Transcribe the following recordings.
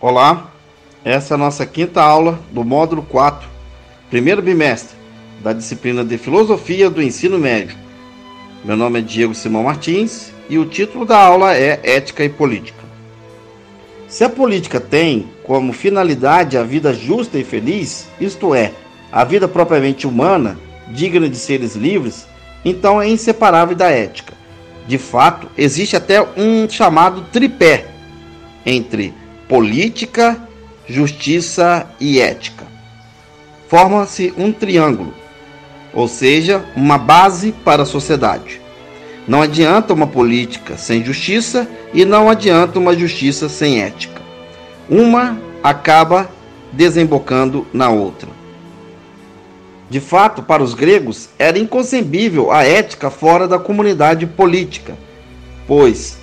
Olá, essa é a nossa quinta aula do módulo 4, primeiro bimestre, da disciplina de Filosofia do Ensino Médio. Meu nome é Diego Simão Martins e o título da aula é Ética e Política. Se a política tem como finalidade a vida justa e feliz, isto é, a vida propriamente humana, digna de seres livres, então é inseparável da ética. De fato, existe até um chamado tripé entre política, justiça e ética. Forma-se um triângulo, ou seja, uma base para a sociedade. Não adianta uma política sem justiça e não adianta uma justiça sem ética. Uma acaba desembocando na outra. De fato, para os gregos, era inconcebível a ética fora da comunidade política, pois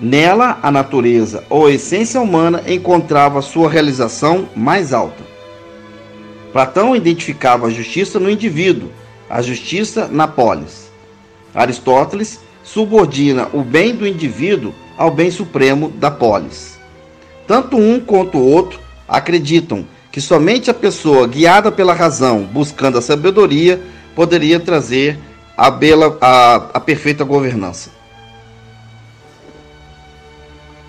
Nela, a natureza ou a essência humana encontrava sua realização mais alta. Platão identificava a justiça no indivíduo, a justiça na polis. Aristóteles subordina o bem do indivíduo ao bem supremo da polis. Tanto um quanto o outro acreditam que somente a pessoa guiada pela razão, buscando a sabedoria, poderia trazer a, bela, a, a perfeita governança.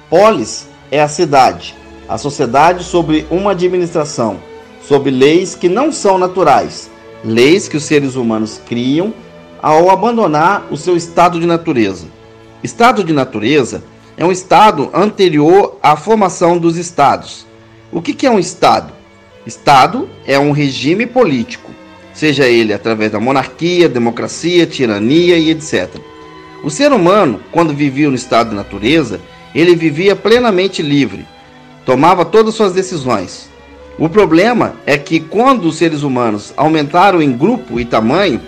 Polis é a cidade, a sociedade sobre uma administração, sob leis que não são naturais, leis que os seres humanos criam ao abandonar o seu estado de natureza. Estado de natureza é um estado anterior à formação dos estados. O que é um estado? Estado é um regime político, seja ele através da monarquia, democracia, tirania e etc. O ser humano, quando vivia no estado de natureza, ele vivia plenamente livre, tomava todas suas decisões. O problema é que quando os seres humanos aumentaram em grupo e tamanho,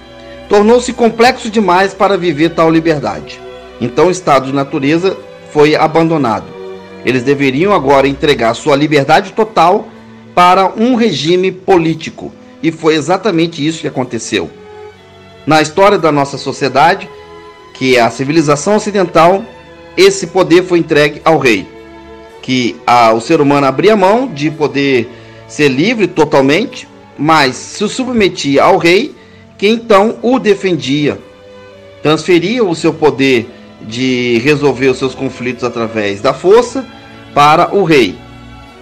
tornou-se complexo demais para viver tal liberdade. Então o estado de natureza foi abandonado. Eles deveriam agora entregar sua liberdade total para um regime político. E foi exatamente isso que aconteceu. Na história da nossa sociedade, que é a civilização ocidental, esse poder foi entregue ao rei, que a, o ser humano abria mão de poder ser livre totalmente, mas se submetia ao rei, que então o defendia, transferia o seu poder de resolver os seus conflitos através da força para o rei.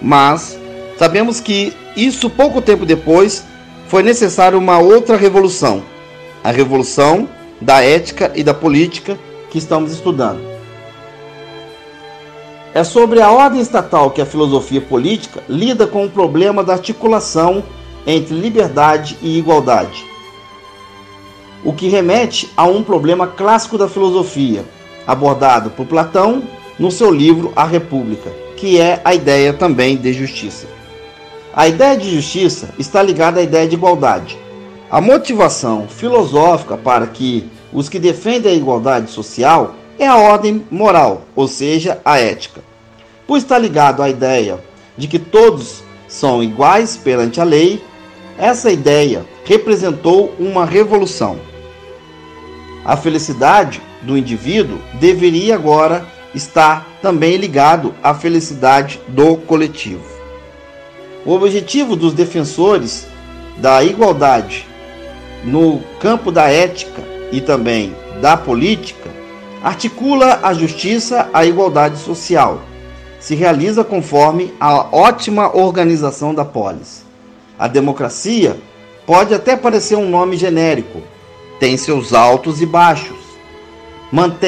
Mas sabemos que isso pouco tempo depois foi necessário uma outra revolução, a revolução da ética e da política que estamos estudando. É sobre a ordem estatal que a filosofia política lida com o problema da articulação entre liberdade e igualdade. O que remete a um problema clássico da filosofia, abordado por Platão no seu livro A República, que é a ideia também de justiça. A ideia de justiça está ligada à ideia de igualdade. A motivação filosófica para que os que defendem a igualdade social é a ordem moral, ou seja, a ética. Por estar ligado à ideia de que todos são iguais perante a lei, essa ideia representou uma revolução. A felicidade do indivíduo deveria agora estar também ligado à felicidade do coletivo. O objetivo dos defensores da igualdade no campo da ética e também da política articula a justiça à igualdade social. Se realiza conforme a ótima organização da polis. A democracia pode até parecer um nome genérico, tem seus altos e baixos. Mantém